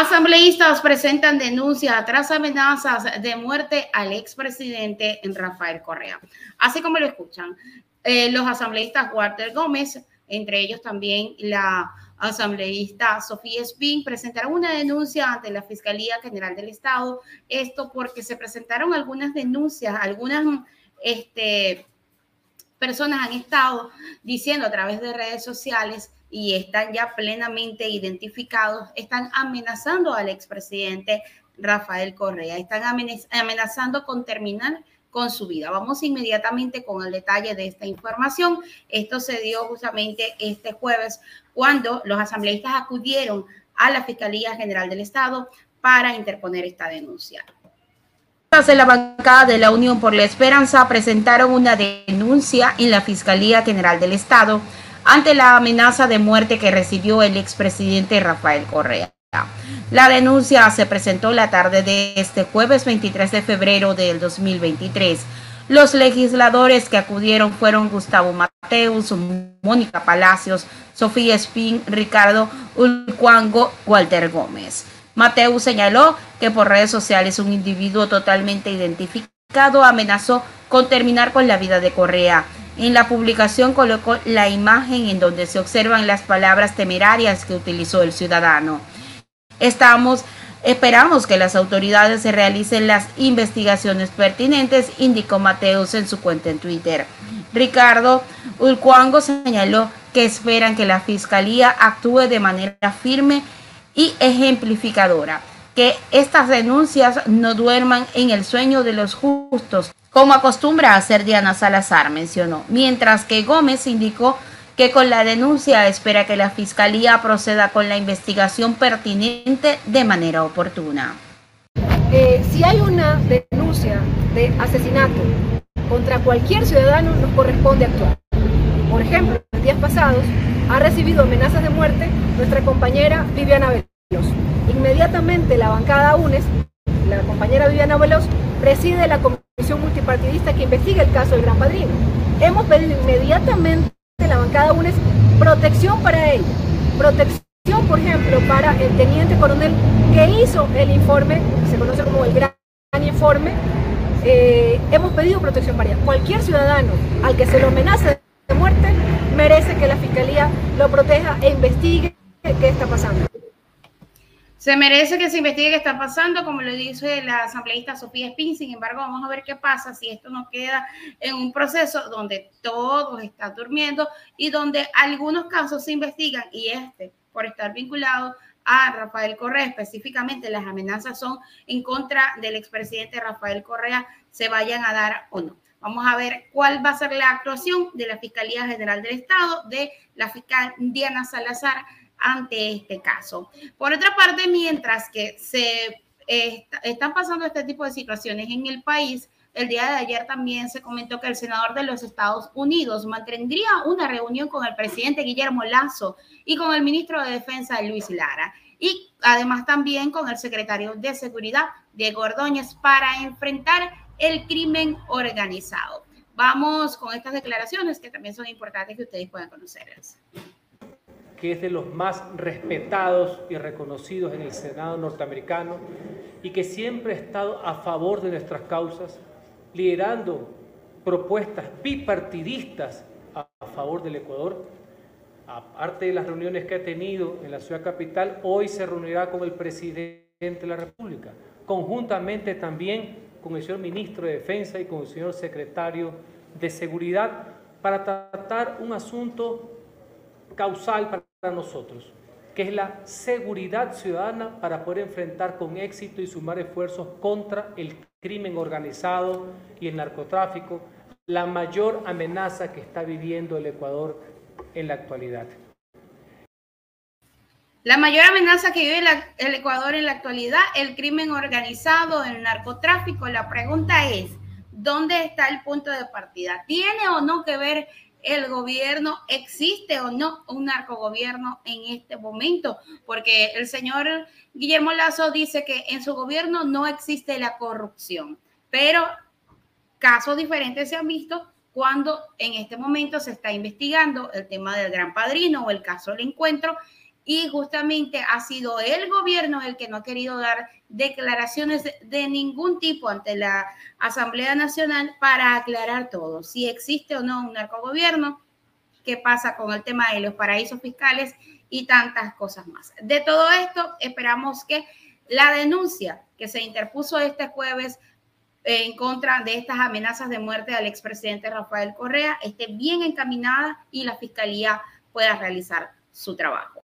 Asambleístas presentan denuncia tras amenazas de muerte al expresidente Rafael Correa. Así como lo escuchan, eh, los asambleístas Walter Gómez, entre ellos también la asambleísta Sofía Spin, presentaron una denuncia ante la Fiscalía General del Estado. Esto porque se presentaron algunas denuncias, algunas este, personas han estado diciendo a través de redes sociales y están ya plenamente identificados, están amenazando al expresidente Rafael Correa, están amenazando con terminar con su vida. Vamos inmediatamente con el detalle de esta información. Esto se dio justamente este jueves cuando los asambleístas acudieron a la Fiscalía General del Estado para interponer esta denuncia. En la bancada de la Unión por la Esperanza presentaron una denuncia en la Fiscalía General del Estado ante la amenaza de muerte que recibió el expresidente Rafael Correa. La denuncia se presentó la tarde de este jueves 23 de febrero del 2023. Los legisladores que acudieron fueron Gustavo Mateus, Mónica Palacios, Sofía Espín, Ricardo Ulcuango, Walter Gómez. Mateus señaló que por redes sociales un individuo totalmente identificado amenazó con terminar con la vida de Correa en la publicación colocó la imagen en donde se observan las palabras temerarias que utilizó el ciudadano. Esperamos que las autoridades se realicen las investigaciones pertinentes, indicó Mateus en su cuenta en Twitter. Ricardo Ulcuango señaló que esperan que la Fiscalía actúe de manera firme y ejemplificadora, que estas denuncias no duerman en el sueño de los justos, como acostumbra hacer Diana Salazar, mencionó, mientras que Gómez indicó que con la denuncia espera que la Fiscalía proceda con la investigación pertinente de manera oportuna. Eh, si hay una denuncia de asesinato contra cualquier ciudadano, nos corresponde actuar. Por ejemplo, en días pasados ha recibido amenazas de muerte nuestra compañera Viviana Veloz. Inmediatamente la bancada UNES, la compañera Viviana Veloz, preside la comisión multipartidista que investiga el caso del Gran Padrino. Hemos pedido inmediatamente a la bancada UNES protección para ella. Protección, por ejemplo, para el teniente coronel que hizo el informe, se conoce como el Gran Informe. Eh, hemos pedido protección para ella. Cualquier ciudadano al que se lo amenace de muerte merece que la Fiscalía lo proteja e investigue qué está pasando. Se merece que se investigue qué está pasando, como lo dice la asambleísta Sofía Espín. Sin embargo, vamos a ver qué pasa si esto no queda en un proceso donde todos están durmiendo y donde algunos casos se investigan y este, por estar vinculado a Rafael Correa, específicamente las amenazas son en contra del expresidente Rafael Correa, se vayan a dar o no. Vamos a ver cuál va a ser la actuación de la Fiscalía General del Estado, de la fiscal Diana Salazar ante este caso. Por otra parte, mientras que se están pasando este tipo de situaciones en el país, el día de ayer también se comentó que el senador de los Estados Unidos mantendría una reunión con el presidente Guillermo Lazo y con el ministro de Defensa Luis Lara y además también con el secretario de Seguridad Diego Ordóñez para enfrentar el crimen organizado. Vamos con estas declaraciones que también son importantes que ustedes puedan conocerlas que es de los más respetados y reconocidos en el Senado norteamericano y que siempre ha estado a favor de nuestras causas, liderando propuestas bipartidistas a favor del Ecuador. Aparte de las reuniones que ha tenido en la ciudad capital, hoy se reunirá con el presidente de la República, conjuntamente también con el señor ministro de Defensa y con el señor secretario de Seguridad para tratar un asunto causal para para nosotros, que es la seguridad ciudadana para poder enfrentar con éxito y sumar esfuerzos contra el crimen organizado y el narcotráfico, la mayor amenaza que está viviendo el Ecuador en la actualidad. La mayor amenaza que vive el Ecuador en la actualidad, el crimen organizado, el narcotráfico. La pregunta es, ¿dónde está el punto de partida? ¿Tiene o no que ver el gobierno, existe o no un narcogobierno en este momento, porque el señor Guillermo Lazo dice que en su gobierno no existe la corrupción, pero casos diferentes se han visto cuando en este momento se está investigando el tema del gran padrino o el caso del encuentro y justamente ha sido el gobierno el que no ha querido dar declaraciones de ningún tipo ante la Asamblea Nacional para aclarar todo, si existe o no un narcogobierno, qué pasa con el tema de los paraísos fiscales y tantas cosas más. De todo esto, esperamos que la denuncia que se interpuso este jueves en contra de estas amenazas de muerte al expresidente Rafael Correa esté bien encaminada y la fiscalía pueda realizar su trabajo.